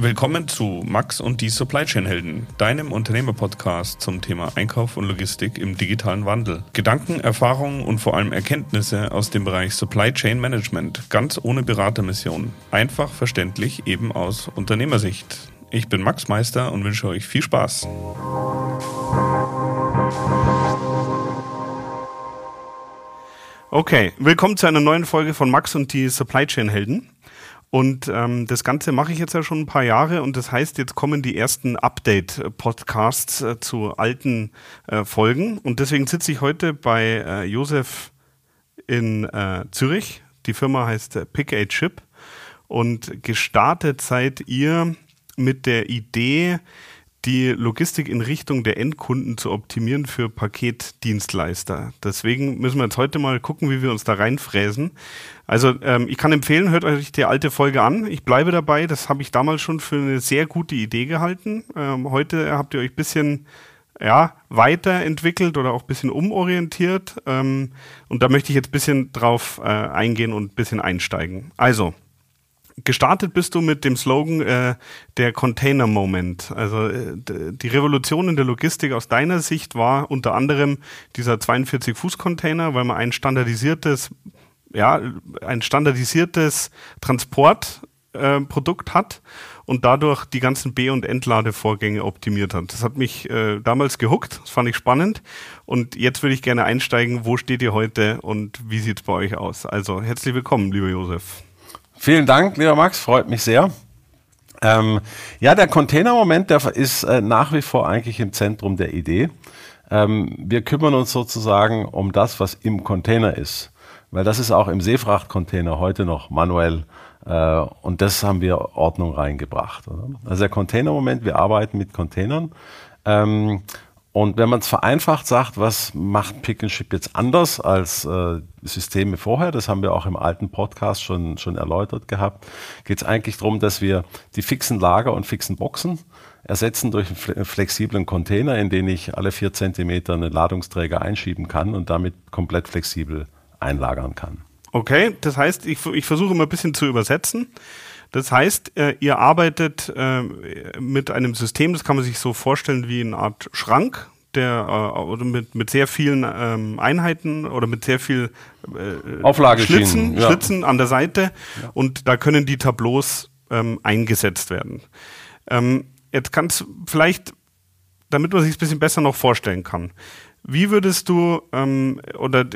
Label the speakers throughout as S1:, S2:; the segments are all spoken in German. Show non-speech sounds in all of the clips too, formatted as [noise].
S1: Willkommen zu Max und die Supply Chain Helden, deinem Unternehmerpodcast zum Thema Einkauf und Logistik im digitalen Wandel. Gedanken, Erfahrungen und vor allem Erkenntnisse aus dem Bereich Supply Chain Management, ganz ohne Beratermission. Einfach verständlich, eben aus Unternehmersicht. Ich bin Max Meister und wünsche euch viel Spaß. Okay, willkommen zu einer neuen Folge von Max und die Supply Chain Helden. Und ähm, das Ganze mache ich jetzt ja schon ein paar Jahre und das heißt, jetzt kommen die ersten Update-Podcasts äh, zu alten äh, Folgen. Und deswegen sitze ich heute bei äh, Josef in äh, Zürich. Die Firma heißt äh, Pick a Chip und gestartet seid ihr mit der Idee, die Logistik in Richtung der Endkunden zu optimieren für Paketdienstleister. Deswegen müssen wir jetzt heute mal gucken, wie wir uns da reinfräsen. Also ähm, ich kann empfehlen, hört euch die alte Folge an. Ich bleibe dabei. Das habe ich damals schon für eine sehr gute Idee gehalten. Ähm, heute habt ihr euch ein bisschen ja, weiterentwickelt oder auch ein bisschen umorientiert. Ähm, und da möchte ich jetzt ein bisschen drauf äh, eingehen und ein bisschen einsteigen. Also, gestartet bist du mit dem Slogan äh, der Container Moment. Also äh, die Revolution in der Logistik aus deiner Sicht war unter anderem dieser 42-Fuß-Container, weil man ein standardisiertes, ja, ein standardisiertes Transportprodukt äh, hat und dadurch die ganzen B- und Entladevorgänge optimiert hat. Das hat mich äh, damals gehuckt, das fand ich spannend. Und jetzt würde ich gerne einsteigen, wo steht ihr heute und wie sieht es bei euch aus? Also herzlich willkommen, lieber Josef.
S2: Vielen Dank, lieber Max, freut mich sehr. Ähm, ja, der Container-Moment, der ist äh, nach wie vor eigentlich im Zentrum der Idee. Ähm, wir kümmern uns sozusagen um das, was im Container ist, weil das ist auch im Seefrachtcontainer heute noch manuell äh, und das haben wir Ordnung reingebracht. Oder? Also der Container-Moment, wir arbeiten mit Containern. Ähm, und wenn man es vereinfacht sagt, was macht Pick and Ship jetzt anders als äh, Systeme vorher, das haben wir auch im alten Podcast schon, schon erläutert gehabt, geht es eigentlich darum, dass wir die fixen Lager und fixen Boxen ersetzen durch einen flexiblen Container, in den ich alle vier Zentimeter einen Ladungsträger einschieben kann und damit komplett flexibel einlagern kann.
S1: Okay, das heißt, ich, ich versuche mal ein bisschen zu übersetzen. Das heißt, äh, ihr arbeitet äh, mit einem System, das kann man sich so vorstellen wie eine Art Schrank, der äh, oder mit, mit sehr vielen ähm, Einheiten oder mit sehr viel
S2: äh,
S1: Schlitzen, ja. Schlitzen an der Seite ja. und da können die Tableaus ähm, eingesetzt werden. Ähm, jetzt kannst vielleicht, damit man sich ein bisschen besser noch vorstellen kann, wie würdest du ähm, oder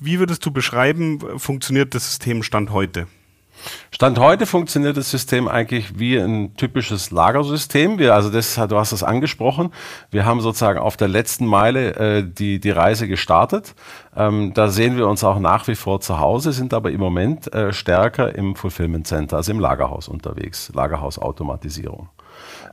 S1: wie würdest du beschreiben, funktioniert das System Stand heute?
S2: Stand heute funktioniert das System eigentlich wie ein typisches Lagersystem. Wir, also das, du hast das angesprochen. Wir haben sozusagen auf der letzten Meile äh, die, die Reise gestartet. Ähm, da sehen wir uns auch nach wie vor zu Hause, sind aber im Moment äh, stärker im Fulfillment Center, also im Lagerhaus unterwegs, Lagerhausautomatisierung.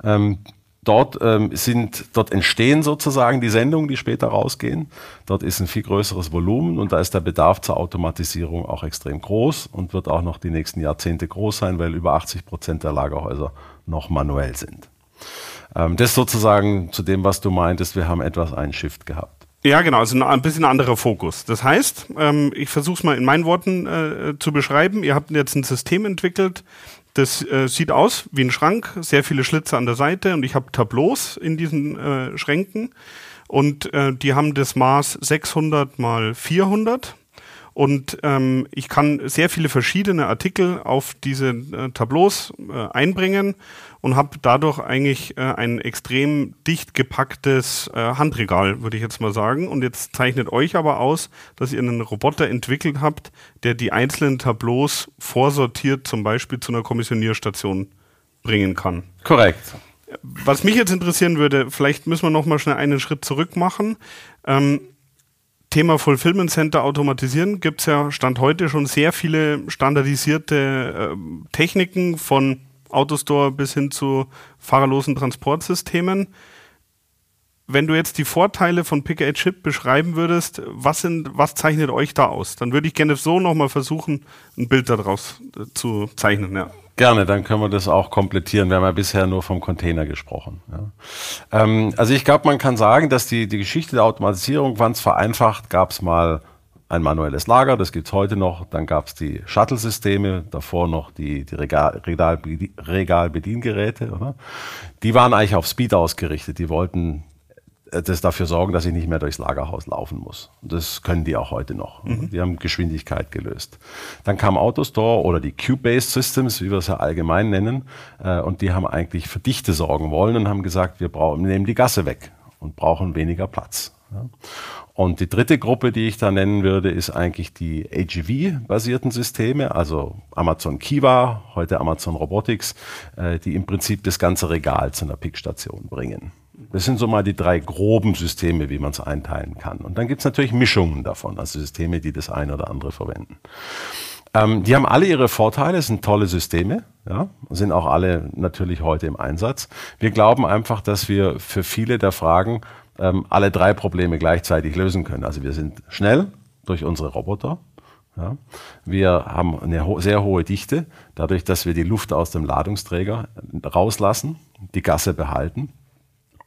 S2: Ähm, Dort ähm, sind, dort entstehen sozusagen die Sendungen, die später rausgehen. Dort ist ein viel größeres Volumen und da ist der Bedarf zur Automatisierung auch extrem groß und wird auch noch die nächsten Jahrzehnte groß sein, weil über 80 Prozent der Lagerhäuser noch manuell sind. Ähm, das sozusagen zu dem, was du meintest, wir haben etwas einen Shift gehabt.
S1: Ja, genau, also ein bisschen anderer Fokus. Das heißt, ähm, ich versuche es mal in meinen Worten äh, zu beschreiben. Ihr habt jetzt ein System entwickelt, das äh, sieht aus wie ein Schrank, sehr viele Schlitze an der Seite und ich habe Tableaus in diesen äh, Schränken. Und äh, die haben das Maß 600 mal 400 und ähm, ich kann sehr viele verschiedene Artikel auf diese äh, Tableaus äh, einbringen und habe dadurch eigentlich äh, ein extrem dicht gepacktes äh, Handregal, würde ich jetzt mal sagen. Und jetzt zeichnet euch aber aus, dass ihr einen Roboter entwickelt habt, der die einzelnen Tableaus vorsortiert, zum Beispiel zu einer Kommissionierstation bringen kann.
S2: Korrekt.
S1: Was mich jetzt interessieren würde, vielleicht müssen wir noch mal schnell einen Schritt zurück machen. Ähm, Thema Fulfillment Center automatisieren gibt es ja Stand heute schon sehr viele standardisierte äh, Techniken von Autostore bis hin zu fahrerlosen Transportsystemen. Wenn du jetzt die Vorteile von Pick a Chip beschreiben würdest, was, sind, was zeichnet euch da aus? Dann würde ich gerne so nochmal versuchen, ein Bild daraus äh, zu zeichnen. Ja.
S2: Gerne, dann können wir das auch komplettieren. Wir haben ja bisher nur vom Container gesprochen. Ja. Ähm, also ich glaube, man kann sagen, dass die, die Geschichte der Automatisierung, wann es vereinfacht, gab es mal ein manuelles Lager, das gibt's heute noch. Dann gab's die Shuttle-Systeme, davor noch die, die Regal, Regal, Regalbediengeräte. Die waren eigentlich auf Speed ausgerichtet. Die wollten das dafür sorgen, dass ich nicht mehr durchs Lagerhaus laufen muss. Und das können die auch heute noch. Mhm. Die haben Geschwindigkeit gelöst. Dann kam Autostore oder die Cube-Based Systems, wie wir es ja allgemein nennen, äh, und die haben eigentlich für Dichte sorgen wollen und haben gesagt, wir brauchen, nehmen die Gasse weg und brauchen weniger Platz. Und die dritte Gruppe, die ich da nennen würde, ist eigentlich die AGV-basierten Systeme, also Amazon Kiva, heute Amazon Robotics, äh, die im Prinzip das ganze Regal zu einer Pickstation bringen. Das sind so mal die drei groben Systeme, wie man es einteilen kann. Und dann gibt es natürlich Mischungen davon, also Systeme, die das eine oder andere verwenden. Ähm, die haben alle ihre Vorteile, sind tolle Systeme, ja, sind auch alle natürlich heute im Einsatz. Wir glauben einfach, dass wir für viele der Fragen ähm, alle drei Probleme gleichzeitig lösen können. Also wir sind schnell durch unsere Roboter. Ja. Wir haben eine ho sehr hohe Dichte, dadurch, dass wir die Luft aus dem Ladungsträger rauslassen, die Gasse behalten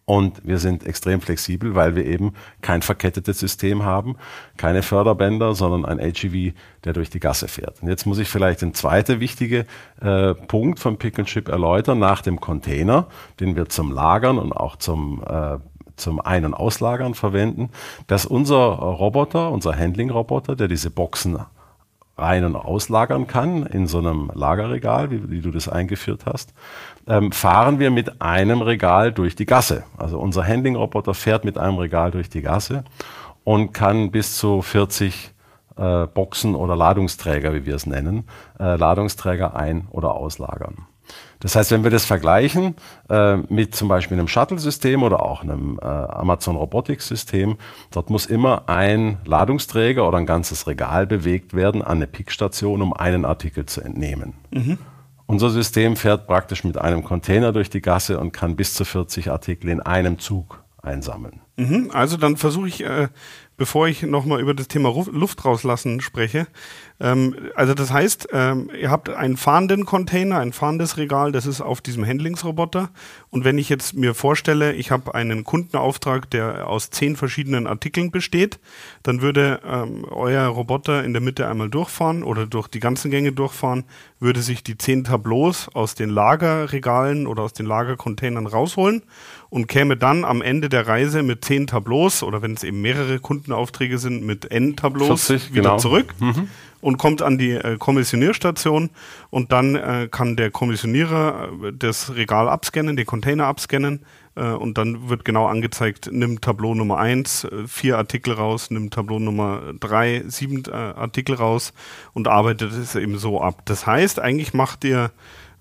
S2: und wir sind extrem flexibel, weil wir eben kein verkettetes System haben, keine Förderbänder, sondern ein HEV, der durch die Gasse fährt. Und jetzt muss ich vielleicht den zweiten wichtigen äh, Punkt vom Pick and Chip erläutern, nach dem Container, den wir zum Lagern und auch zum äh, zum Ein- und Auslagern verwenden, dass unser Roboter, unser Handling-Roboter, der diese Boxen rein- und auslagern kann in so einem Lagerregal, wie, wie du das eingeführt hast, ähm, fahren wir mit einem Regal durch die Gasse. Also unser Handling-Roboter fährt mit einem Regal durch die Gasse und kann bis zu 40 äh, Boxen oder Ladungsträger, wie wir es nennen, äh, Ladungsträger ein- oder auslagern. Das heißt, wenn wir das vergleichen äh, mit zum Beispiel einem Shuttle-System oder auch einem äh, Amazon Robotics-System, dort muss immer ein Ladungsträger oder ein ganzes Regal bewegt werden an eine Pickstation, um einen Artikel zu entnehmen. Mhm. Unser System fährt praktisch mit einem Container durch die Gasse und kann bis zu 40 Artikel in einem Zug einsammeln.
S1: Mhm, also dann versuche ich, äh, bevor ich nochmal über das Thema Luft rauslassen spreche, ähm, also das heißt, ähm, ihr habt einen fahrenden Container, ein fahrendes Regal, das ist auf diesem Handlingsroboter. Und wenn ich jetzt mir vorstelle, ich habe einen Kundenauftrag, der aus zehn verschiedenen Artikeln besteht, dann würde ähm, euer Roboter in der Mitte einmal durchfahren oder durch die ganzen Gänge durchfahren, würde sich die zehn Tableaus aus den Lagerregalen oder aus den Lagercontainern rausholen und käme dann am Ende der Reise mit zehn Tableaus oder wenn es eben mehrere Kundenaufträge sind, mit N-Tableaus wieder genau. zurück. Mhm und kommt an die äh, Kommissionierstation und dann äh, kann der Kommissionierer äh, das Regal abscannen, den Container abscannen äh, und dann wird genau angezeigt, nimm Tableau Nummer 1, äh, vier Artikel raus, nimm Tableau Nummer 3, sieben äh, Artikel raus und arbeitet es eben so ab. Das heißt, eigentlich macht ihr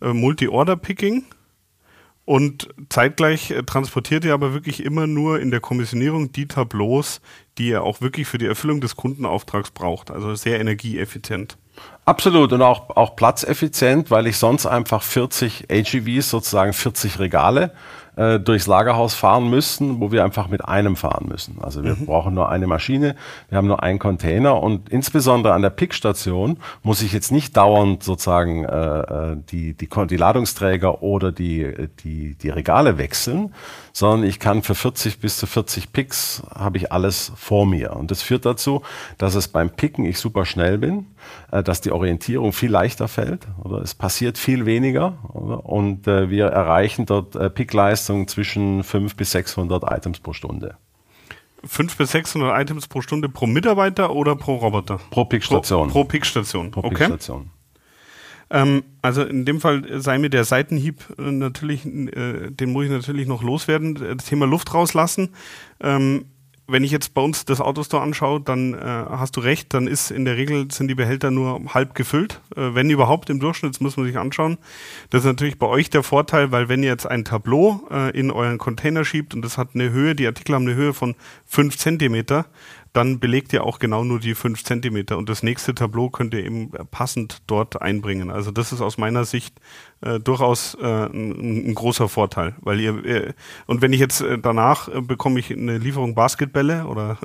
S1: Multi-Order-Picking und zeitgleich äh, transportiert ihr aber wirklich immer nur in der Kommissionierung die Tableaus, die ihr auch wirklich für die Erfüllung des Kundenauftrags braucht. Also sehr energieeffizient.
S2: Absolut und auch, auch platzeffizient, weil ich sonst einfach 40 AGVs, sozusagen 40 Regale äh, durchs Lagerhaus fahren müssten, wo wir einfach mit einem fahren müssen. Also wir mhm. brauchen nur eine Maschine, wir haben nur einen Container und insbesondere an der Pickstation muss ich jetzt nicht dauernd sozusagen äh, äh die, die, die Ladungsträger oder die, die, die Regale wechseln, sondern ich kann für 40 bis zu 40 Picks habe ich alles vor mir. Und das führt dazu, dass es beim Picken ich super schnell bin, dass die Orientierung viel leichter fällt oder es passiert viel weniger oder? und äh, wir erreichen dort äh, Pickleistungen zwischen 500 bis 600 Items pro Stunde.
S1: 500 bis 600 Items pro Stunde pro Mitarbeiter oder pro Roboter?
S2: Pro Pickstation.
S1: Pro, pro Pickstation. Pro Pickstation. Okay. Ähm, also in dem Fall sei mir der Seitenhieb äh, natürlich, äh, den muss ich natürlich noch loswerden. Das Thema Luft rauslassen. Ähm, wenn ich jetzt bei uns das Autostore anschaue, dann äh, hast du recht, dann ist in der Regel sind die Behälter nur halb gefüllt, äh, wenn überhaupt im Durchschnitt, das muss man sich anschauen. Das ist natürlich bei euch der Vorteil, weil wenn ihr jetzt ein Tableau äh, in euren Container schiebt und das hat eine Höhe, die Artikel haben eine Höhe von fünf Zentimeter, dann belegt ihr auch genau nur die fünf Zentimeter und das nächste Tableau könnt ihr eben passend dort einbringen. Also das ist aus meiner Sicht äh, durchaus äh, ein, ein, großer Vorteil, weil ihr äh, und wenn ich jetzt äh, danach äh, bekomme ich eine Lieferung Basketbälle oder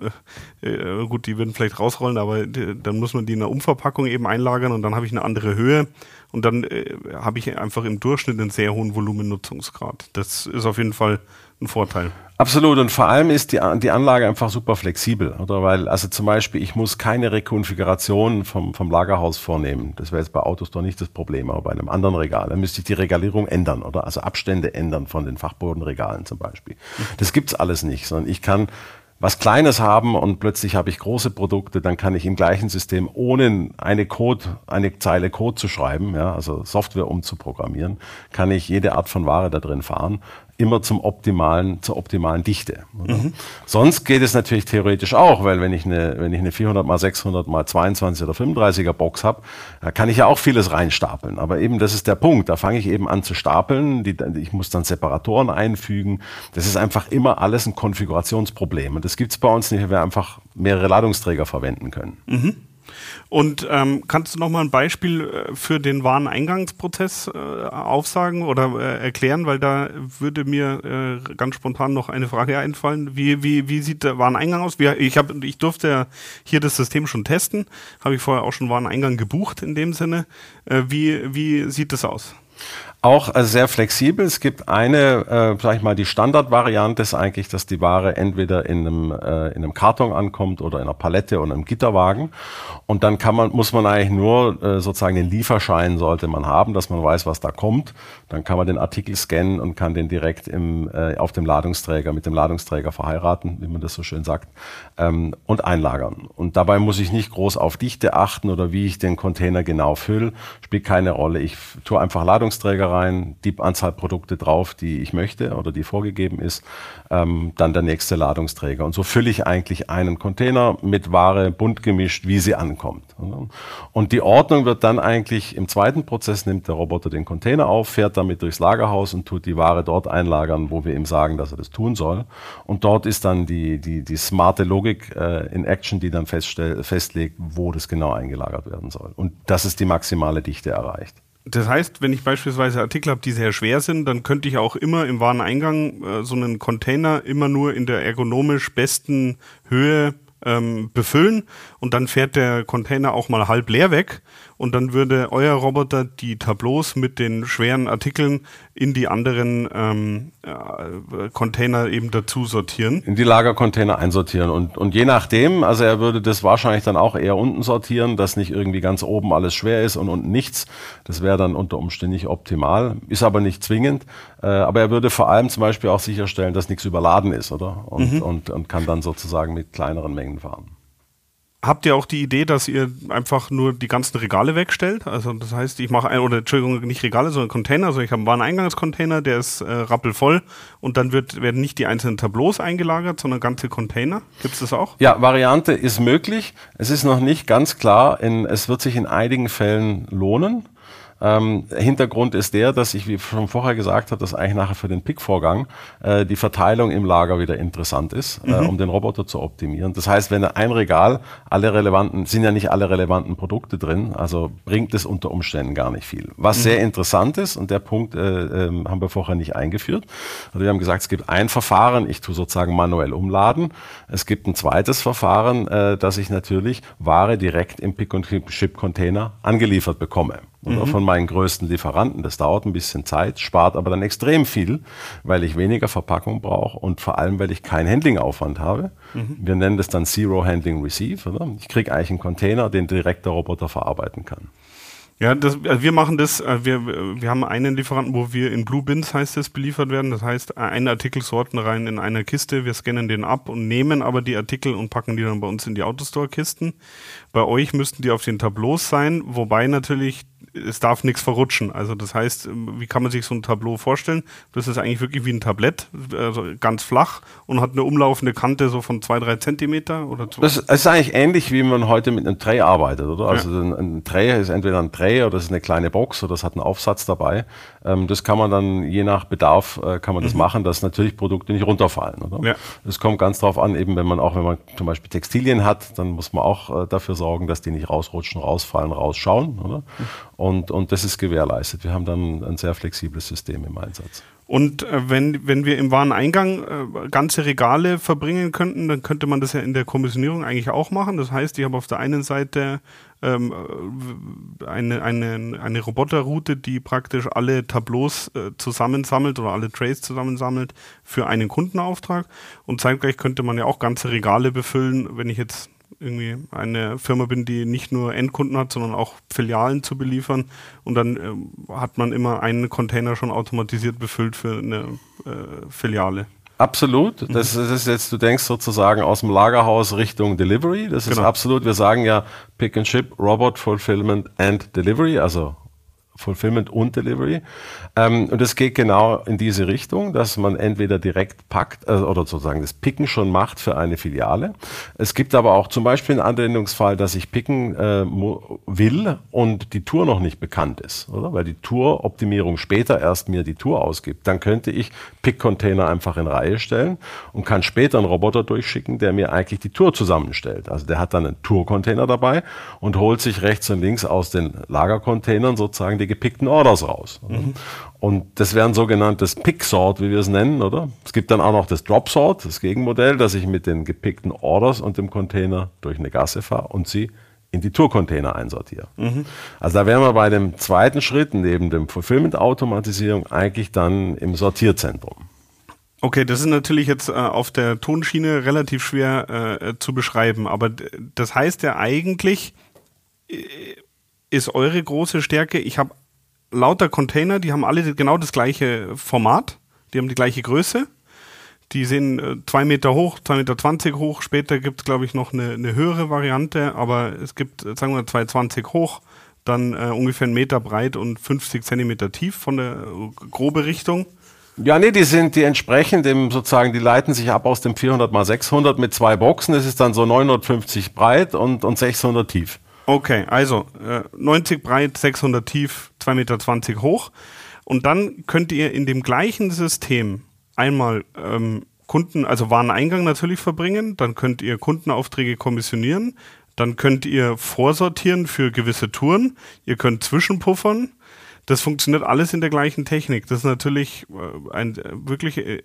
S1: äh, gut, die würden vielleicht rausrollen, aber die, dann muss man die in einer Umverpackung eben einlagern und dann habe ich eine andere Höhe und dann habe ich einfach im Durchschnitt einen sehr hohen Volumennutzungsgrad. Das ist auf jeden Fall ein Vorteil.
S2: Absolut und vor allem ist die, die Anlage einfach super flexibel, oder? Weil, also zum Beispiel, ich muss keine Rekonfiguration vom, vom Lagerhaus vornehmen. Das wäre jetzt bei Autos doch nicht das Problem, aber bei einem anderen Regal. Dann müsste ich die Regalierung ändern, oder? Also Abstände ändern von den Fachbodenregalen zum Beispiel. Das gibt's alles nicht, sondern ich kann was Kleines haben und plötzlich habe ich große Produkte, dann kann ich im gleichen System, ohne eine Code, eine Zeile Code zu schreiben, ja, also Software umzuprogrammieren, kann ich jede Art von Ware da drin fahren immer zum optimalen, zur optimalen Dichte. Mhm. Sonst geht es natürlich theoretisch auch, weil wenn ich eine, wenn ich eine 400 mal 600 mal 22 oder 35er Box habe, da kann ich ja auch vieles reinstapeln. Aber eben das ist der Punkt. Da fange ich eben an zu stapeln. Die, ich muss dann Separatoren einfügen. Das ist einfach immer alles ein Konfigurationsproblem. Und das gibt es bei uns nicht, weil wir einfach mehrere Ladungsträger verwenden können.
S1: Mhm. Und ähm, kannst du noch mal ein Beispiel äh, für den Wareneingangsprozess äh, aufsagen oder äh, erklären, weil da würde mir äh, ganz spontan noch eine Frage einfallen. Wie, wie, wie sieht der Wareneingang aus? Wie, ich, hab, ich durfte ja hier das System schon testen, habe ich vorher auch schon Wareneingang gebucht in dem Sinne. Äh, wie, wie sieht das aus?
S2: Auch äh, sehr flexibel. Es gibt eine, äh, sag ich mal, die Standardvariante ist eigentlich, dass die Ware entweder in einem, äh, in einem Karton ankommt oder in einer Palette oder einem Gitterwagen. Und dann kann man, muss man eigentlich nur äh, sozusagen den Lieferschein sollte man haben, dass man weiß, was da kommt. Dann kann man den Artikel scannen und kann den direkt im, äh, auf dem Ladungsträger, mit dem Ladungsträger verheiraten, wie man das so schön sagt, ähm, und einlagern. Und dabei muss ich nicht groß auf Dichte achten oder wie ich den Container genau fülle. Spielt keine Rolle. Ich tue einfach Ladungsträger rein, die Anzahl Produkte drauf, die ich möchte oder die vorgegeben ist, ähm, dann der nächste Ladungsträger. Und so fülle ich eigentlich einen Container mit Ware bunt gemischt, wie sie ankommt. Und die Ordnung wird dann eigentlich im zweiten Prozess nimmt der Roboter den Container auf, fährt damit durchs Lagerhaus und tut die Ware dort einlagern, wo wir ihm sagen, dass er das tun soll. Und dort ist dann die, die, die smarte Logik äh, in Action, die dann festlegt, wo das genau eingelagert werden soll. Und das ist die maximale Dichte erreicht.
S1: Das heißt, wenn ich beispielsweise Artikel habe, die sehr schwer sind, dann könnte ich auch immer im Wareneingang äh, so einen Container immer nur in der ergonomisch besten Höhe ähm, befüllen und dann fährt der Container auch mal halb leer weg und dann würde euer Roboter die Tableaus mit den schweren Artikeln in die anderen ähm, äh, Container eben dazu sortieren.
S2: In die Lagercontainer einsortieren und, und je nachdem, also er würde das wahrscheinlich dann auch eher unten sortieren, dass nicht irgendwie ganz oben alles schwer ist und unten nichts. Das wäre dann unter Umständen nicht optimal, ist aber nicht zwingend. Äh, aber er würde vor allem zum Beispiel auch sicherstellen, dass nichts überladen ist, oder? Und, mhm. und, und kann dann sozusagen mit kleineren Mengen fahren.
S1: Habt ihr auch die Idee, dass ihr einfach nur die ganzen Regale wegstellt? Also das heißt, ich mache ein, oder Entschuldigung, nicht Regale, sondern Container. Also ich habe einen Wareneingangscontainer, der ist äh, rappelvoll und dann wird, werden nicht die einzelnen Tableaus eingelagert, sondern ganze Container. Gibt es das auch?
S2: Ja, Variante ist möglich. Es ist noch nicht ganz klar. In, es wird sich in einigen Fällen lohnen. Ähm, Hintergrund ist der, dass ich, wie schon vorher gesagt habe, dass eigentlich nachher für den Pick-Vorgang äh, die Verteilung im Lager wieder interessant ist, äh, mhm. äh, um den Roboter zu optimieren. Das heißt, wenn ein Regal alle relevanten, sind ja nicht alle relevanten Produkte drin, also bringt es unter Umständen gar nicht viel. Was mhm. sehr interessant ist, und der Punkt äh, äh, haben wir vorher nicht eingeführt. Also wir haben gesagt, es gibt ein Verfahren, ich tue sozusagen manuell umladen. Es gibt ein zweites Verfahren, äh, dass ich natürlich Ware direkt im Pick-and-Ship-Container angeliefert bekomme oder mhm. von meinen größten Lieferanten. Das dauert ein bisschen Zeit, spart aber dann extrem viel, weil ich weniger Verpackung brauche und vor allem, weil ich keinen Handlingaufwand habe. Mhm. Wir nennen das dann Zero Handling Receive. Oder? Ich kriege eigentlich einen Container, den direkt der Roboter verarbeiten kann.
S1: Ja, das, also wir machen das, äh, wir, wir haben einen Lieferanten, wo wir in Blue Bins heißt es beliefert werden. Das heißt, eine Artikel sorten rein in einer Kiste, wir scannen den ab und nehmen aber die Artikel und packen die dann bei uns in die Autostore-Kisten. Bei euch müssten die auf den Tableaus sein, wobei natürlich es darf nichts verrutschen. Also das heißt, wie kann man sich so ein Tableau vorstellen? Das ist eigentlich wirklich wie ein Tablett, also ganz flach und hat eine umlaufende Kante so von zwei, drei Zentimeter oder
S2: so. Das ist eigentlich ähnlich, wie man heute mit einem Tray arbeitet, oder? Also ja. ein, ein Tray ist entweder ein Tray oder es ist eine kleine Box oder es hat einen Aufsatz dabei. Ähm, das kann man dann je nach Bedarf äh, kann man das mhm. machen, dass natürlich Produkte nicht runterfallen, oder? Ja. Es kommt ganz drauf an, eben wenn man auch, wenn man zum Beispiel Textilien hat, dann muss man auch äh, dafür sorgen, dass die nicht rausrutschen, rausfallen, rausschauen, oder? Mhm. Und, und das ist gewährleistet. Wir haben dann ein sehr flexibles System im Einsatz.
S1: Und äh, wenn, wenn wir im Wareneingang äh, ganze Regale verbringen könnten, dann könnte man das ja in der Kommissionierung eigentlich auch machen. Das heißt, ich habe auf der einen Seite ähm, äh, eine, eine, eine Roboterroute, die praktisch alle Tableaus äh, zusammensammelt oder alle Trays zusammensammelt für einen Kundenauftrag. Und zeitgleich könnte man ja auch ganze Regale befüllen, wenn ich jetzt irgendwie eine Firma bin, die nicht nur Endkunden hat, sondern auch Filialen zu beliefern. Und dann äh, hat man immer einen Container schon automatisiert befüllt für eine äh, Filiale.
S2: Absolut. Das, das, ist jetzt, du denkst sozusagen aus dem Lagerhaus Richtung Delivery. Das ist genau. absolut. Wir sagen ja Pick and Ship, Robot Fulfillment and Delivery, also Fulfillment und Delivery. Ähm, und es geht genau in diese Richtung, dass man entweder direkt packt äh, oder sozusagen das Picken schon macht für eine Filiale. Es gibt aber auch zum Beispiel einen Anwendungsfall, dass ich picken äh, will und die Tour noch nicht bekannt ist, oder? Weil die Touroptimierung später erst mir die Tour ausgibt. Dann könnte ich Pick-Container einfach in Reihe stellen und kann später einen Roboter durchschicken, der mir eigentlich die Tour zusammenstellt. Also der hat dann einen Tour-Container dabei und holt sich rechts und links aus den Lagercontainern sozusagen die gepickten Orders raus. Mhm. Und das wäre ein sogenanntes Pick-Sort, wie wir es nennen, oder? Es gibt dann auch noch das Drop-Sort, das Gegenmodell, dass ich mit den gepickten Orders und dem Container durch eine Gasse fahre und sie in die Tourcontainer einsortiere. Mhm. Also da wären wir bei dem zweiten Schritt neben dem Fulfillment-Automatisierung eigentlich dann im Sortierzentrum.
S1: Okay, das ist natürlich jetzt äh, auf der Tonschiene relativ schwer äh, zu beschreiben, aber das heißt ja eigentlich, äh, ist eure große Stärke, ich habe lauter Container, die haben alle genau das gleiche Format, die haben die gleiche Größe. Die sind äh, zwei Meter hoch, zwei Meter zwanzig hoch. Später gibt es, glaube ich, noch eine, eine, höhere Variante, aber es gibt, äh, sagen wir, 220 hoch, dann äh, ungefähr einen Meter breit und 50 Zentimeter tief von der äh, grobe Richtung.
S2: Ja, nee, die sind, die entsprechen dem sozusagen, die leiten sich ab aus dem 400 mal 600 mit zwei Boxen. Das ist dann so 950 breit und, und 600 tief.
S1: Okay, also äh, 90 breit, 600 tief, 2,20 Meter hoch. Und dann könnt ihr in dem gleichen System einmal ähm, Kunden, also Wareneingang natürlich verbringen, dann könnt ihr Kundenaufträge kommissionieren, dann könnt ihr vorsortieren für gewisse Touren, ihr könnt zwischenpuffern, das funktioniert alles in der gleichen Technik. Das ist natürlich äh, ein äh, wirklich äh,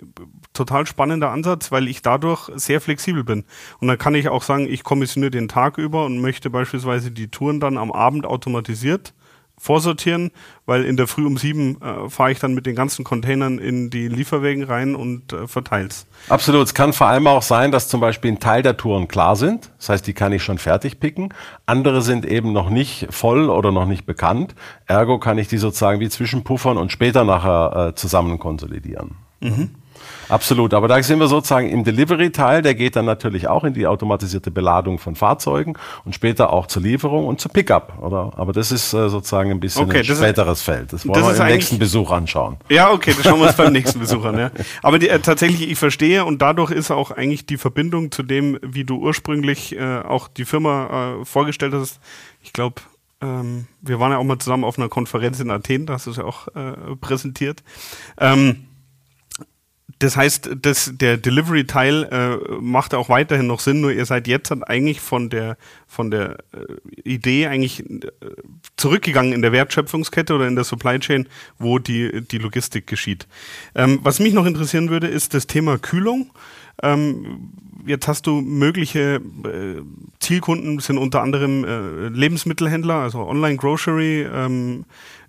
S1: total spannender Ansatz, weil ich dadurch sehr flexibel bin. Und dann kann ich auch sagen, ich kommissioniere den Tag über und möchte beispielsweise die Touren dann am Abend automatisiert vorsortieren, weil in der Früh um sieben äh, fahre ich dann mit den ganzen Containern in die Lieferwägen rein und äh, verteil's.
S2: Absolut. Es kann vor allem auch sein, dass zum Beispiel ein Teil der Touren klar sind. Das heißt, die kann ich schon fertig picken. Andere sind eben noch nicht voll oder noch nicht bekannt. Ergo kann ich die sozusagen wie zwischenpuffern und später nachher äh, zusammen konsolidieren. Mhm. Absolut, aber da sind wir sozusagen im Delivery-Teil, der geht dann natürlich auch in die automatisierte Beladung von Fahrzeugen und später auch zur Lieferung und zu Pickup, oder? Aber das ist äh, sozusagen ein bisschen okay, ein späteres ist, Feld. Das wollen das wir im nächsten Besuch anschauen.
S1: Ja, okay, das schauen wir uns beim [laughs] nächsten Besuch an. Ja. Aber die, äh, tatsächlich, ich verstehe und dadurch ist auch eigentlich die Verbindung zu dem, wie du ursprünglich äh, auch die Firma äh, vorgestellt hast. Ich glaube, ähm, wir waren ja auch mal zusammen auf einer Konferenz in Athen, da hast du es ja auch äh, präsentiert. Ähm, das heißt, das, der Delivery-Teil äh, macht auch weiterhin noch Sinn, nur ihr seid jetzt halt eigentlich von der, von der äh, Idee eigentlich äh, zurückgegangen in der Wertschöpfungskette oder in der Supply Chain, wo die, die Logistik geschieht. Ähm, was mich noch interessieren würde, ist das Thema Kühlung. Ähm, jetzt hast du mögliche äh, Zielkunden, sind unter anderem äh, Lebensmittelhändler, also Online-Grocery. Ähm,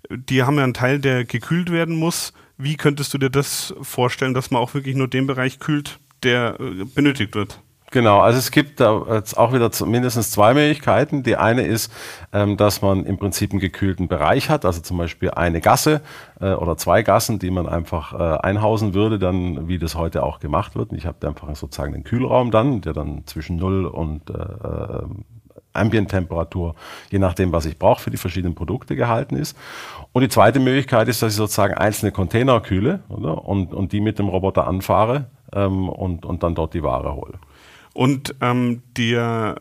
S1: die haben ja einen Teil, der gekühlt werden muss wie könntest du dir das vorstellen, dass man auch wirklich nur den Bereich kühlt, der äh, benötigt wird?
S2: Genau, also es gibt da jetzt auch wieder mindestens zwei Möglichkeiten. Die eine ist, ähm, dass man im Prinzip einen gekühlten Bereich hat, also zum Beispiel eine Gasse äh, oder zwei Gassen, die man einfach äh, einhausen würde, dann wie das heute auch gemacht wird. Ich habe einfach sozusagen einen Kühlraum dann, der dann zwischen 0 und äh, äh Ambient-Temperatur, je nachdem, was ich brauche, für die verschiedenen Produkte gehalten ist. Und die zweite Möglichkeit ist, dass ich sozusagen einzelne Container kühle oder? Und, und die mit dem Roboter anfahre ähm, und, und dann dort die Ware hole.
S1: Und ähm, dir,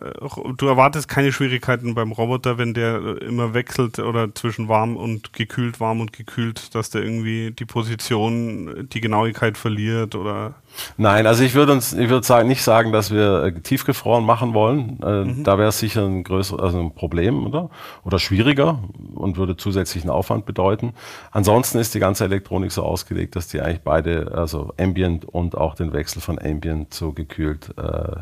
S1: du erwartest keine Schwierigkeiten beim Roboter, wenn der immer wechselt oder zwischen warm und gekühlt, warm und gekühlt, dass der irgendwie die Position, die Genauigkeit verliert oder
S2: Nein, also ich würde uns, ich würde sagen, nicht sagen, dass wir äh, tiefgefroren machen wollen. Äh, mhm. Da wäre es sicher ein größeres, also ein Problem, oder? Oder schwieriger und würde zusätzlichen Aufwand bedeuten. Ansonsten ist die ganze Elektronik so ausgelegt, dass die eigentlich beide, also Ambient und auch den Wechsel von Ambient zu gekühlt äh,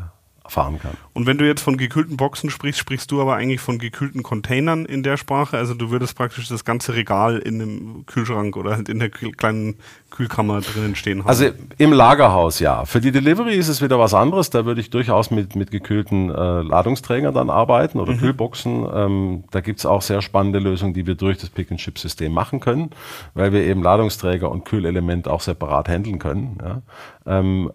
S2: fahren kann.
S1: Und wenn du jetzt von gekühlten Boxen sprichst, sprichst du aber eigentlich von gekühlten Containern in der Sprache. Also du würdest praktisch das ganze Regal in einem Kühlschrank oder halt in der kleinen Kühlkammer drinnen stehen haben.
S2: Also im Lagerhaus ja. Für die Delivery ist es wieder was anderes. Da würde ich durchaus mit, mit gekühlten äh, Ladungsträgern dann arbeiten oder mhm. Kühlboxen. Ähm, da gibt es auch sehr spannende Lösungen, die wir durch das Pick-and-Chip-System machen können, weil wir eben Ladungsträger und Kühlelement auch separat handeln können. Ja. Ähm,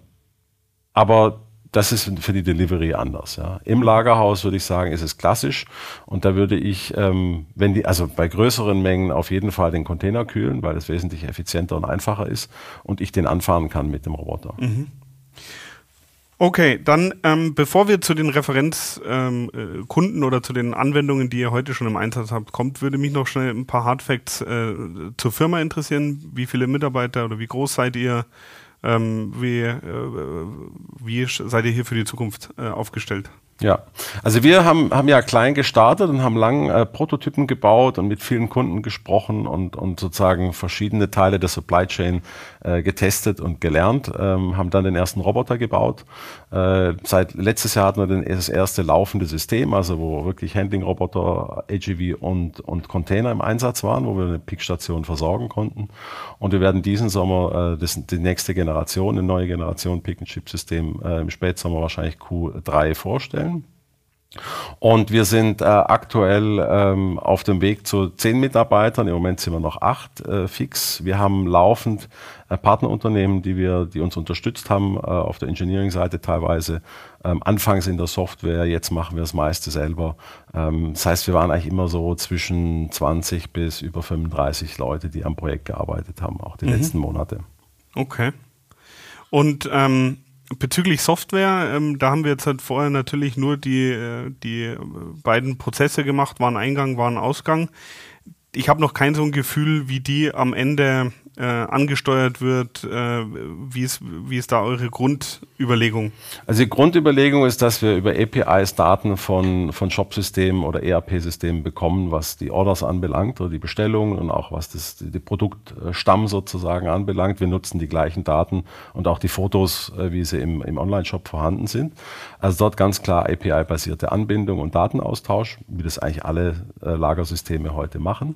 S2: aber das ist für die Delivery anders. Ja. Im Lagerhaus würde ich sagen, ist es klassisch und da würde ich, ähm, wenn die, also bei größeren Mengen auf jeden Fall den Container kühlen, weil es wesentlich effizienter und einfacher ist und ich den anfahren kann mit dem Roboter. Mhm.
S1: Okay, dann ähm, bevor wir zu den Referenzkunden ähm, äh, oder zu den Anwendungen, die ihr heute schon im Einsatz habt, kommt, würde mich noch schnell ein paar Hardfacts äh, zur Firma interessieren. Wie viele Mitarbeiter oder wie groß seid ihr? Ähm, wie, äh, wie seid ihr hier für die Zukunft äh, aufgestellt?
S2: Ja, also wir haben, haben ja klein gestartet und haben lang äh, Prototypen gebaut und mit vielen Kunden gesprochen und, und sozusagen verschiedene Teile der Supply Chain äh, getestet und gelernt, ähm, haben dann den ersten Roboter gebaut. Äh, seit letztes Jahr hatten wir den, das erste laufende System, also wo wirklich Handling-Roboter, AGV und, und Container im Einsatz waren, wo wir eine Pickstation versorgen konnten. Und wir werden diesen Sommer äh, das, die nächste Generation, eine neue Generation Pick-and-Chip-System äh, im Spätsommer wahrscheinlich Q3 vorstellen. Und wir sind äh, aktuell ähm, auf dem Weg zu zehn Mitarbeitern. Im Moment sind wir noch acht äh, fix. Wir haben laufend äh, Partnerunternehmen, die wir, die uns unterstützt haben äh, auf der Engineering-Seite teilweise. Ähm, anfangs in der Software, jetzt machen wir das meiste selber. Ähm, das heißt, wir waren eigentlich immer so zwischen 20 bis über 35 Leute, die am Projekt gearbeitet haben, auch die mhm. letzten Monate.
S1: Okay. Und ähm bezüglich Software, ähm, da haben wir jetzt halt vorher natürlich nur die, äh, die beiden Prozesse gemacht, waren Eingang, waren Ausgang. Ich habe noch kein so ein Gefühl, wie die am Ende äh, angesteuert wird? Äh, wie, ist, wie ist da eure Grundüberlegung?
S2: Also die Grundüberlegung ist, dass wir über APIs Daten von, von Shop-Systemen oder ERP-Systemen bekommen, was die Orders anbelangt oder die Bestellungen und auch was das, die, Produktstamm sozusagen anbelangt. Wir nutzen die gleichen Daten und auch die Fotos, äh, wie sie im, im Online-Shop vorhanden sind. Also dort ganz klar API-basierte Anbindung und Datenaustausch, wie das eigentlich alle äh, Lagersysteme heute machen.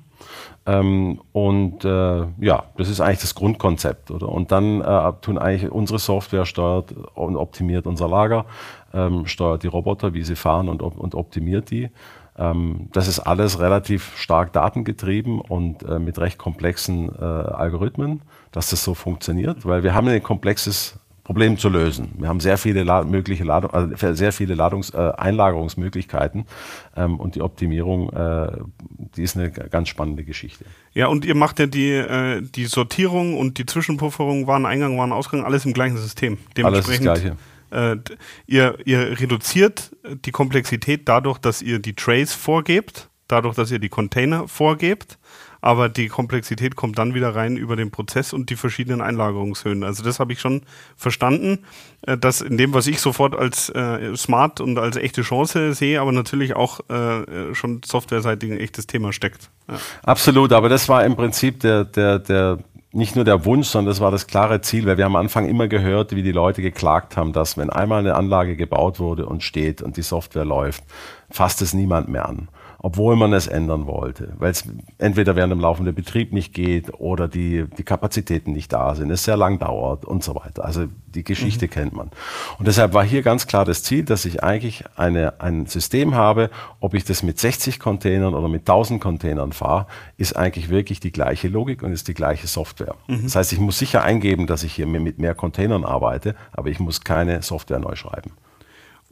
S2: Ähm, und äh, ja, das ist eigentlich das Grundkonzept, oder? Und dann äh, tun eigentlich unsere Software steuert und optimiert unser Lager, ähm, steuert die Roboter, wie sie fahren und, und optimiert die. Ähm, das ist alles relativ stark datengetrieben und äh, mit recht komplexen äh, Algorithmen, dass das so funktioniert, weil wir haben ein komplexes Problem zu lösen. Wir haben sehr viele La mögliche Ladung, also sehr viele Ladungs äh, Einlagerungsmöglichkeiten ähm, und die Optimierung, äh, die ist eine ganz spannende Geschichte.
S1: Ja, und ihr macht ja die, äh, die Sortierung und die Zwischenpufferung, Wareneingang, Warenausgang, alles im gleichen System.
S2: Dementsprechend, alles das
S1: Gleiche. Äh, ihr, ihr reduziert die Komplexität dadurch, dass ihr die Trays vorgebt, dadurch, dass ihr die Container vorgebt aber die Komplexität kommt dann wieder rein über den Prozess und die verschiedenen Einlagerungshöhen. Also das habe ich schon verstanden, äh, dass in dem, was ich sofort als äh, smart und als echte Chance sehe, aber natürlich auch äh, schon softwareseitig ein echtes Thema steckt.
S2: Ja. Absolut, aber das war im Prinzip der, der, der nicht nur der Wunsch, sondern das war das klare Ziel, weil wir am Anfang immer gehört, wie die Leute geklagt haben, dass wenn einmal eine Anlage gebaut wurde und steht und die Software läuft, fasst es niemand mehr an obwohl man es ändern wollte, weil es entweder während dem laufenden Betrieb nicht geht oder die, die Kapazitäten nicht da sind, es sehr lang dauert und so weiter. Also die Geschichte mhm. kennt man. Und deshalb war hier ganz klar das Ziel, dass ich eigentlich eine, ein System habe, ob ich das mit 60 Containern oder mit 1000 Containern fahre, ist eigentlich wirklich die gleiche Logik und ist die gleiche Software. Mhm. Das heißt, ich muss sicher eingeben, dass ich hier mit mehr Containern arbeite, aber ich muss keine Software neu schreiben.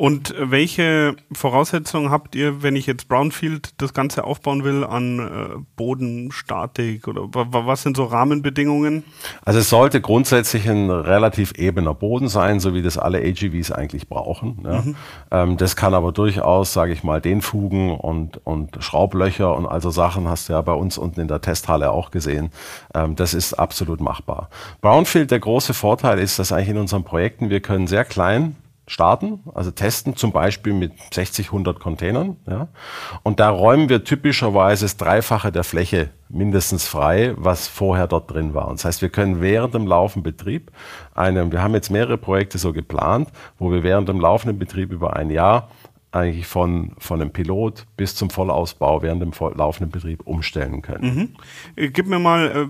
S1: Und welche Voraussetzungen habt ihr, wenn ich jetzt Brownfield das Ganze aufbauen will, an äh, Boden, Statik oder was sind so Rahmenbedingungen?
S2: Also es sollte grundsätzlich ein relativ ebener Boden sein, so wie das alle AGVs eigentlich brauchen. Ja. Mhm. Ähm, das kann aber durchaus, sage ich mal, den Fugen und, und Schraublöcher und also Sachen hast du ja bei uns unten in der Testhalle auch gesehen. Ähm, das ist absolut machbar. Brownfield, der große Vorteil ist, dass eigentlich in unseren Projekten wir können sehr klein starten, also testen zum Beispiel mit 60, 100 Containern. Ja. Und da räumen wir typischerweise das Dreifache der Fläche mindestens frei, was vorher dort drin war. Und das heißt, wir können während dem laufenden Betrieb, eine, wir haben jetzt mehrere Projekte so geplant, wo wir während dem laufenden Betrieb über ein Jahr eigentlich von, von einem Pilot bis zum Vollausbau während dem laufenden Betrieb umstellen können.
S1: Mhm. Äh, gib mir mal,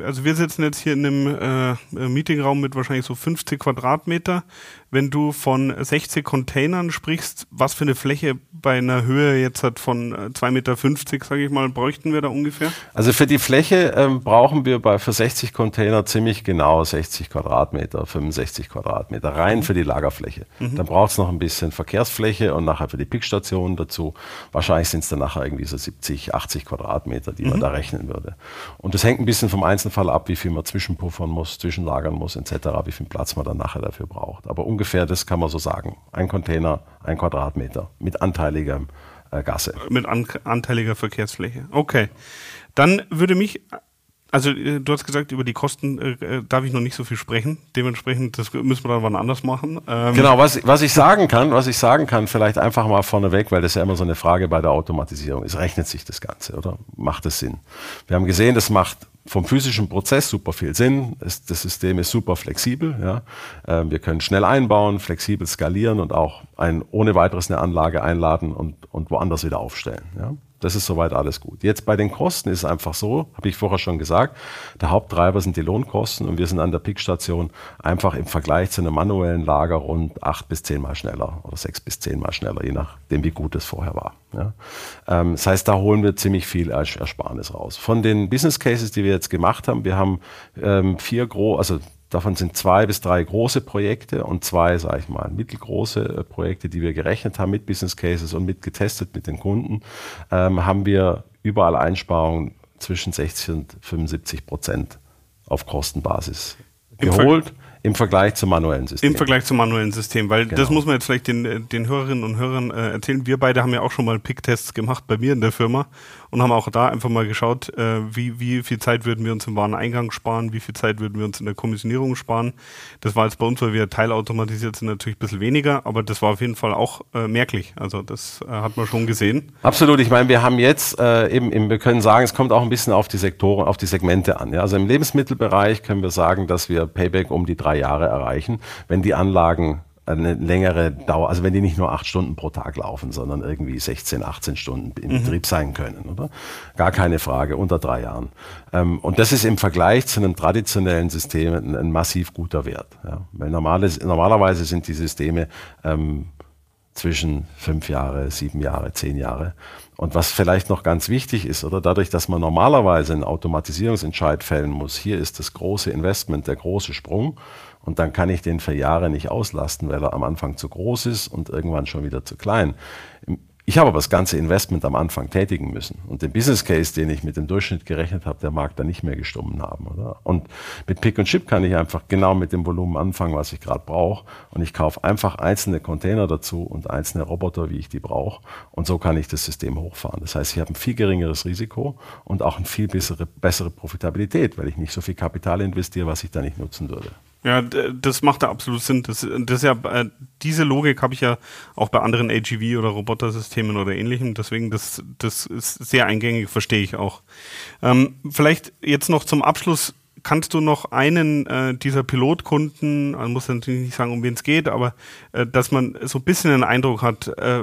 S1: äh, also wir sitzen jetzt hier in einem äh, Meetingraum mit wahrscheinlich so 50 Quadratmeter wenn du von 60 Containern sprichst, was für eine Fläche bei einer Höhe jetzt hat von 2,50 äh, Meter, sage ich mal, bräuchten wir da ungefähr?
S2: Also für die Fläche ähm, brauchen wir bei, für 60 Container ziemlich genau 60 Quadratmeter, 65 Quadratmeter, rein mhm. für die Lagerfläche. Mhm. Dann braucht es noch ein bisschen Verkehrsfläche und nachher für die Pickstationen dazu. Wahrscheinlich sind es dann nachher irgendwie so 70, 80 Quadratmeter, die mhm. man da rechnen würde. Und das hängt ein bisschen vom Einzelfall ab, wie viel man zwischenpuffern muss, zwischenlagern muss, etc., wie viel Platz man dann nachher dafür braucht. Aber ungefähr, das kann man so sagen. Ein Container, ein Quadratmeter mit anteiliger äh, Gasse.
S1: Mit an anteiliger Verkehrsfläche. Okay. Dann würde mich also äh, du hast gesagt, über die Kosten äh, äh, darf ich noch nicht so viel sprechen. Dementsprechend, das müssen wir dann wann anders machen.
S2: Ähm genau, was, was ich sagen kann, was ich sagen kann, vielleicht einfach mal vorneweg, weil das ja immer so eine Frage bei der Automatisierung ist, rechnet sich das Ganze oder macht es Sinn? Wir haben gesehen, das macht vom physischen Prozess super viel Sinn. Das System ist super flexibel. Ja. Ähm, wir können schnell einbauen, flexibel skalieren und auch ein, ohne weiteres eine Anlage einladen und, und woanders wieder aufstellen. Ja. Das ist soweit alles gut. Jetzt bei den Kosten ist es einfach so, habe ich vorher schon gesagt, der Haupttreiber sind die Lohnkosten und wir sind an der Pickstation einfach im Vergleich zu einem manuellen Lager rund acht bis zehnmal schneller oder sechs bis zehnmal schneller, je nachdem, wie gut es vorher war. Ja. Ähm, das heißt, da holen wir ziemlich viel Ersparnis raus. Von den Business Cases, die wir jetzt gemacht haben, wir haben ähm, vier große, also Davon sind zwei bis drei große Projekte und zwei, sage ich mal, mittelgroße äh, Projekte, die wir gerechnet haben mit Business Cases und mit getestet mit den Kunden, ähm, haben wir überall Einsparungen zwischen 60 und 75 Prozent auf Kostenbasis geholt. Im Vergleich zum manuellen System.
S1: Im Vergleich zum manuellen System, weil genau. das muss man jetzt vielleicht den, den Hörerinnen und Hörern äh, erzählen. Wir beide haben ja auch schon mal Pick-Tests gemacht bei mir in der Firma und haben auch da einfach mal geschaut, äh, wie, wie viel Zeit würden wir uns im Wareneingang sparen, wie viel Zeit würden wir uns in der Kommissionierung sparen. Das war jetzt bei uns, weil wir teilautomatisiert sind, natürlich ein bisschen weniger, aber das war auf jeden Fall auch äh, merklich. Also das äh, hat man schon gesehen.
S2: Absolut. Ich meine, wir haben jetzt äh, eben, eben, wir können sagen, es kommt auch ein bisschen auf die Sektoren, auf die Segmente an. Ja? Also im Lebensmittelbereich können wir sagen, dass wir Payback um die drei Jahre erreichen, wenn die Anlagen eine längere Dauer, also wenn die nicht nur acht Stunden pro Tag laufen, sondern irgendwie 16, 18 Stunden im mhm. Betrieb sein können, oder? Gar keine Frage, unter drei Jahren. Ähm, und das ist im Vergleich zu einem traditionellen System ein, ein massiv guter Wert. Ja? Weil normales, normalerweise sind die Systeme ähm, zwischen fünf Jahre, sieben Jahre, zehn Jahre. Und was vielleicht noch ganz wichtig ist, oder dadurch, dass man normalerweise einen Automatisierungsentscheid fällen muss, hier ist das große Investment, der große Sprung. Und dann kann ich den für Jahre nicht auslasten, weil er am Anfang zu groß ist und irgendwann schon wieder zu klein. Ich habe aber das ganze Investment am Anfang tätigen müssen. Und den Business Case, den ich mit dem Durchschnitt gerechnet habe, der mag da nicht mehr gestummen haben. Oder? Und mit Pick und Chip kann ich einfach genau mit dem Volumen anfangen, was ich gerade brauche. Und ich kaufe einfach einzelne Container dazu und einzelne Roboter, wie ich die brauche. Und so kann ich das System hochfahren. Das heißt, ich habe ein viel geringeres Risiko und auch eine viel bessere, bessere Profitabilität, weil ich nicht so viel Kapital investiere, was ich da nicht nutzen würde.
S1: Ja, das macht da absolut Sinn. Das, das ist ja, äh, diese Logik habe ich ja auch bei anderen AGV oder Robotersystemen oder ähnlichem. Deswegen, das, das ist sehr eingängig, verstehe ich auch. Ähm, vielleicht jetzt noch zum Abschluss. Kannst du noch einen äh, dieser Pilotkunden, man muss natürlich nicht sagen, um wen es geht, aber äh, dass man so ein bisschen einen Eindruck hat, äh,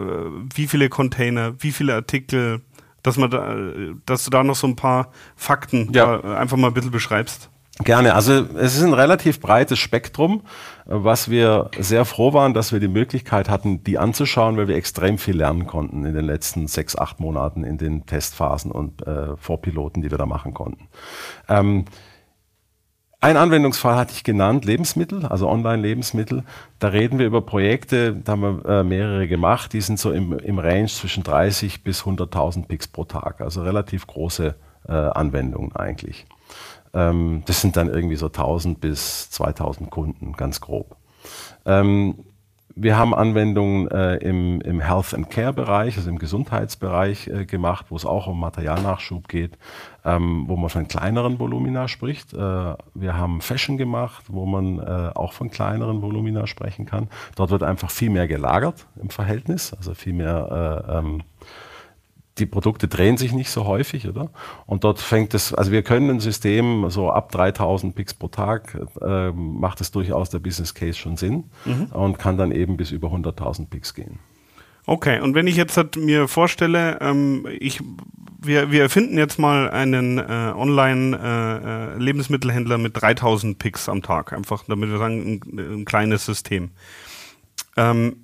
S1: wie viele Container, wie viele Artikel, dass man da, dass du da noch so ein paar Fakten ja. einfach mal ein bisschen beschreibst?
S2: Gerne. Also es ist ein relativ breites Spektrum, was wir sehr froh waren, dass wir die Möglichkeit hatten, die anzuschauen, weil wir extrem viel lernen konnten in den letzten sechs, acht Monaten in den Testphasen und äh, Vorpiloten, die wir da machen konnten. Ähm, Ein Anwendungsfall hatte ich genannt, Lebensmittel, also Online-Lebensmittel. Da reden wir über Projekte, da haben wir äh, mehrere gemacht, die sind so im, im Range zwischen 30 bis 100.000 Picks pro Tag, also relativ große äh, Anwendungen eigentlich. Ähm, das sind dann irgendwie so 1000 bis 2000 Kunden, ganz grob. Ähm, wir haben Anwendungen äh, im, im Health and Care Bereich, also im Gesundheitsbereich äh, gemacht, wo es auch um Materialnachschub geht, ähm, wo man von kleineren Volumina spricht. Äh, wir haben Fashion gemacht, wo man äh, auch von kleineren Volumina sprechen kann. Dort wird einfach viel mehr gelagert im Verhältnis, also viel mehr äh, ähm, die Produkte drehen sich nicht so häufig, oder? Und dort fängt es, also wir können ein System so ab 3000 Picks pro Tag, äh, macht es durchaus der Business Case schon Sinn mhm. und kann dann eben bis über 100.000 Picks gehen.
S1: Okay, und wenn ich jetzt halt mir vorstelle, ähm, ich, wir, wir erfinden jetzt mal einen äh, Online-Lebensmittelhändler äh, mit 3000 Picks am Tag, einfach damit wir sagen, ein, ein kleines System. Ähm,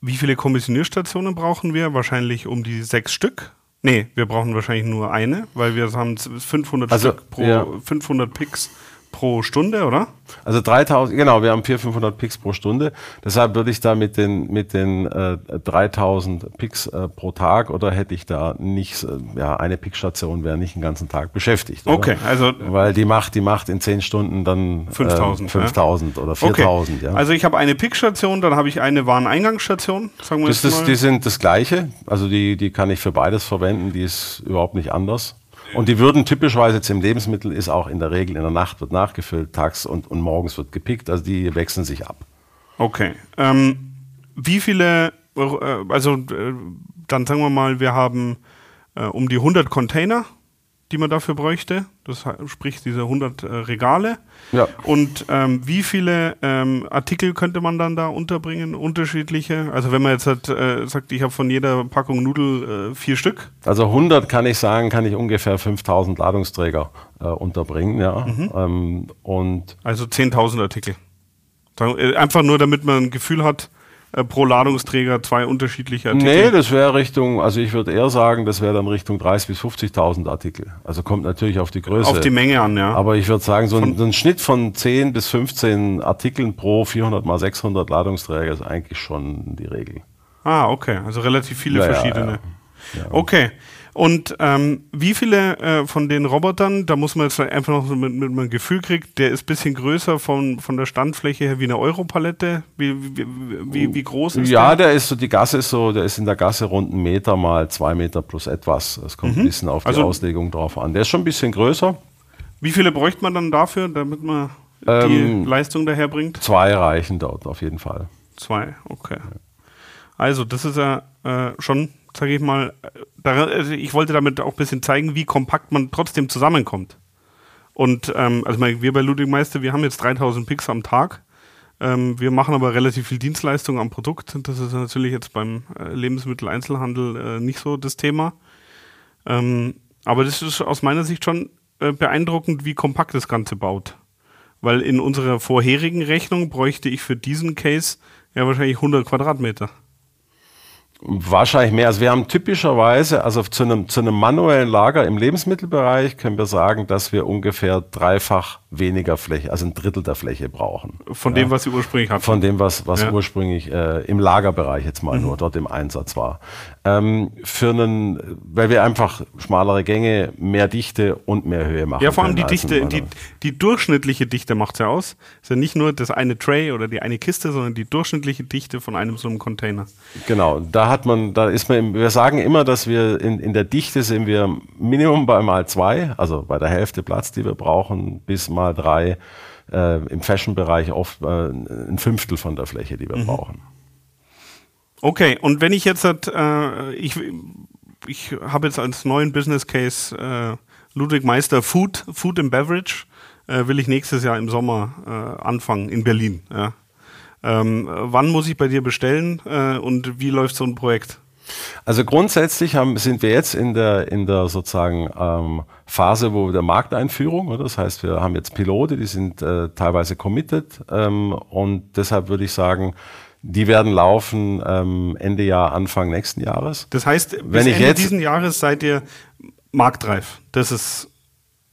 S1: wie viele Kommissionierstationen brauchen wir? Wahrscheinlich um die sechs Stück. Nee, wir brauchen wahrscheinlich nur eine, weil wir haben 500 also, Stück pro ja. 500 Picks pro Stunde, oder?
S2: Also 3000, genau, wir haben 400, 500 Picks pro Stunde. Deshalb würde ich da mit den, mit den äh, 3000 Picks äh, pro Tag oder hätte ich da nicht, äh, ja, eine Pickstation wäre nicht den ganzen Tag beschäftigt.
S1: Oder? Okay, also.
S2: Weil die macht, die macht in 10 Stunden dann
S1: 5000,
S2: äh, 5000 ja? oder 4000,
S1: okay. ja. Also ich habe eine Pickstation, dann habe ich eine Wareneingangsstation,
S2: sagen wir das jetzt mal. die sind das gleiche. Also die, die kann ich für beides verwenden, die ist überhaupt nicht anders. Und die würden typischerweise jetzt im Lebensmittel ist auch in der Regel in der Nacht wird nachgefüllt, tags und, und morgens wird gepickt. Also die wechseln sich ab.
S1: Okay. Ähm, wie viele, äh, also äh, dann sagen wir mal, wir haben äh, um die 100 Container die man dafür bräuchte. Das sprich diese 100 äh, Regale. Ja. Und ähm, wie viele ähm, Artikel könnte man dann da unterbringen? Unterschiedliche? Also wenn man jetzt hat, äh, sagt, ich habe von jeder Packung Nudel äh, vier Stück.
S2: Also 100 kann ich sagen, kann ich ungefähr 5000 Ladungsträger äh, unterbringen. Ja. Mhm. Ähm, und
S1: also 10.000 Artikel. Äh, einfach nur, damit man ein Gefühl hat, äh, pro Ladungsträger zwei unterschiedliche
S2: Artikel? Nee, das wäre Richtung, also ich würde eher sagen, das wäre dann Richtung 30.000 bis 50.000 Artikel. Also kommt natürlich auf die Größe.
S1: Auf die Menge an, ja.
S2: Aber ich würde sagen, so ein, so ein, Schnitt von 10 bis 15 Artikeln pro 400 mal 600 Ladungsträger ist eigentlich schon die Regel.
S1: Ah, okay. Also relativ viele ja, verschiedene. Ja, ja. Okay. Und ähm, wie viele äh, von den Robotern, da muss man jetzt einfach noch so mit, mit einem Gefühl kriegen, der ist ein bisschen größer von, von der Standfläche her wie eine Europalette. Wie, wie, wie, wie groß ist
S2: ja, der? Ja, der ist so, die Gasse ist so, der ist in der Gasse rund einen Meter mal zwei Meter plus etwas. Das kommt mhm. ein bisschen auf die also, Auslegung drauf an. Der ist schon ein bisschen größer.
S1: Wie viele bräuchte man dann dafür, damit man ähm, die Leistung daherbringt?
S2: Zwei reichen dort auf jeden Fall.
S1: Zwei, okay. Also, das ist ja äh, schon sage ich mal, also ich wollte damit auch ein bisschen zeigen, wie kompakt man trotzdem zusammenkommt. Und ähm, also wir bei Ludwig Meister, wir haben jetzt 3000 Picks am Tag. Ähm, wir machen aber relativ viel Dienstleistung am Produkt. Das ist natürlich jetzt beim äh, Lebensmitteleinzelhandel äh, nicht so das Thema. Ähm, aber das ist aus meiner Sicht schon äh, beeindruckend, wie kompakt das Ganze baut. Weil in unserer vorherigen Rechnung bräuchte ich für diesen Case ja wahrscheinlich 100 Quadratmeter.
S2: Wahrscheinlich mehr. Also wir haben typischerweise, also zu einem, zu einem manuellen Lager im Lebensmittelbereich können wir sagen, dass wir ungefähr dreifach weniger Fläche, also ein Drittel der Fläche brauchen.
S1: Von ja. dem, was Sie ursprünglich hatten?
S2: Von dem, was, was ja. ursprünglich äh, im Lagerbereich jetzt mal mhm. nur dort im Einsatz war. Ähm, für einen, weil wir einfach schmalere Gänge, mehr Dichte und mehr Höhe machen.
S1: Ja, vor allem die Dichte, die, die durchschnittliche Dichte macht es ja aus. Ist ja nicht nur das eine Tray oder die eine Kiste, sondern die durchschnittliche Dichte von einem so einem Container.
S2: Genau, da hat man, da ist man, wir sagen immer, dass wir in, in der Dichte sind wir Minimum bei mal zwei, also bei der Hälfte Platz, die wir brauchen, bis mal drei, äh, im Fashion-Bereich oft äh, ein Fünftel von der Fläche, die wir mhm. brauchen.
S1: Okay, und wenn ich jetzt, äh, ich, ich habe jetzt als neuen Business Case äh, Ludwig Meister Food, Food and Beverage, äh, will ich nächstes Jahr im Sommer äh, anfangen in Berlin. Ja. Ähm, wann muss ich bei dir bestellen äh, und wie läuft so ein Projekt?
S2: Also grundsätzlich haben, sind wir jetzt in der, in der sozusagen ähm, Phase wo der Markteinführung. Oder? Das heißt, wir haben jetzt Pilote, die sind äh, teilweise committed ähm, und deshalb würde ich sagen, die werden laufen ähm, Ende Jahr, Anfang nächsten Jahres.
S1: Das heißt, bis Wenn ich Ende jetzt, diesen Jahres seid ihr marktreif. Das ist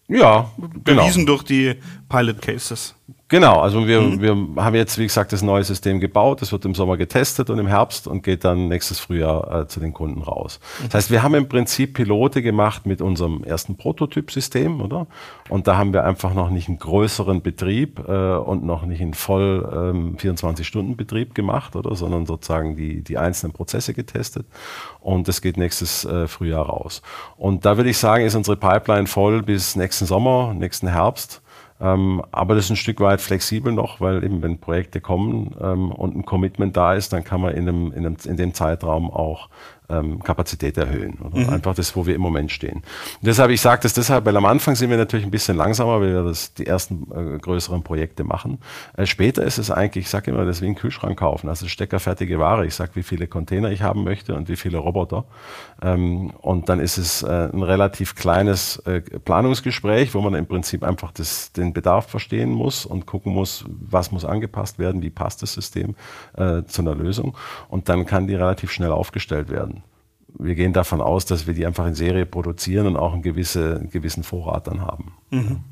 S1: Ja, genau. Bewiesen durch die Pilot Cases.
S2: Genau, also wir, mhm. wir haben jetzt, wie gesagt, das neue System gebaut. Das wird im Sommer getestet und im Herbst und geht dann nächstes Frühjahr äh, zu den Kunden raus. Mhm. Das heißt, wir haben im Prinzip Pilote gemacht mit unserem ersten Prototypsystem, oder? Und da haben wir einfach noch nicht einen größeren Betrieb äh, und noch nicht einen voll ähm, 24-Stunden-Betrieb gemacht, oder? Sondern sozusagen die, die einzelnen Prozesse getestet. Und das geht nächstes äh, Frühjahr raus. Und da würde ich sagen, ist unsere Pipeline voll bis nächsten Sommer, nächsten Herbst. Ähm, aber das ist ein Stück weit flexibel noch, weil eben wenn Projekte kommen ähm, und ein Commitment da ist, dann kann man in, einem, in, einem, in dem Zeitraum auch ähm, Kapazität erhöhen. Mhm. Einfach das, wo wir im Moment stehen. Und deshalb, ich sage das deshalb, weil am Anfang sind wir natürlich ein bisschen langsamer, weil wir das, die ersten äh, größeren Projekte machen. Äh, später ist es eigentlich, ich sage immer, das ist wie ein Kühlschrank kaufen, also steckerfertige Ware. Ich sage, wie viele Container ich haben möchte und wie viele Roboter. Ähm, und dann ist es äh, ein relativ kleines äh, Planungsgespräch, wo man im Prinzip einfach das, den Bedarf verstehen muss und gucken muss, was muss angepasst werden, wie passt das System äh, zu einer Lösung. Und dann kann die relativ schnell aufgestellt werden wir gehen davon aus, dass wir die einfach in Serie produzieren und auch einen, gewisse, einen gewissen Vorrat dann haben. Mhm.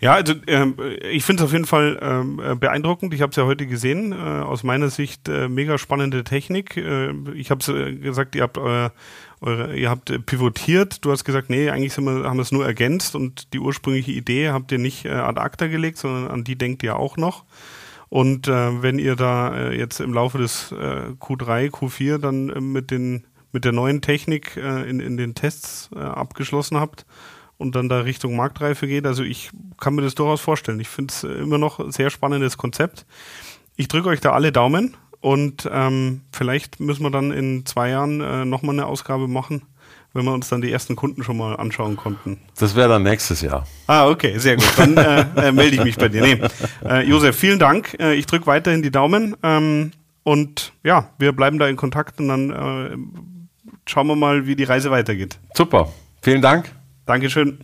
S1: Ja, also äh, ich finde es auf jeden Fall äh, beeindruckend. Ich habe es ja heute gesehen. Äh, aus meiner Sicht äh, mega spannende Technik. Äh, ich habe äh, gesagt, ihr habt eure, ihr habt pivotiert. Du hast gesagt, nee, eigentlich wir, haben wir es nur ergänzt und die ursprüngliche Idee habt ihr nicht ad acta gelegt, sondern an die denkt ihr auch noch. Und wenn ihr da jetzt im Laufe des Q3, Q4 dann mit den mit der neuen Technik äh, in, in den Tests äh, abgeschlossen habt und dann da Richtung Marktreife geht. Also ich kann mir das durchaus vorstellen. Ich finde es äh, immer noch ein sehr spannendes Konzept. Ich drücke euch da alle Daumen und ähm, vielleicht müssen wir dann in zwei Jahren äh, nochmal eine Ausgabe machen, wenn wir uns dann die ersten Kunden schon mal anschauen konnten.
S2: Das wäre dann nächstes Jahr.
S1: Ah, okay, sehr gut. Dann äh, äh, melde ich mich bei dir. Nee. Äh, Josef, vielen Dank. Äh, ich drücke weiterhin die Daumen. Ähm, und ja, wir bleiben da in Kontakt und dann äh, schauen wir mal, wie die Reise weitergeht.
S2: Super. Vielen Dank.
S1: Dankeschön.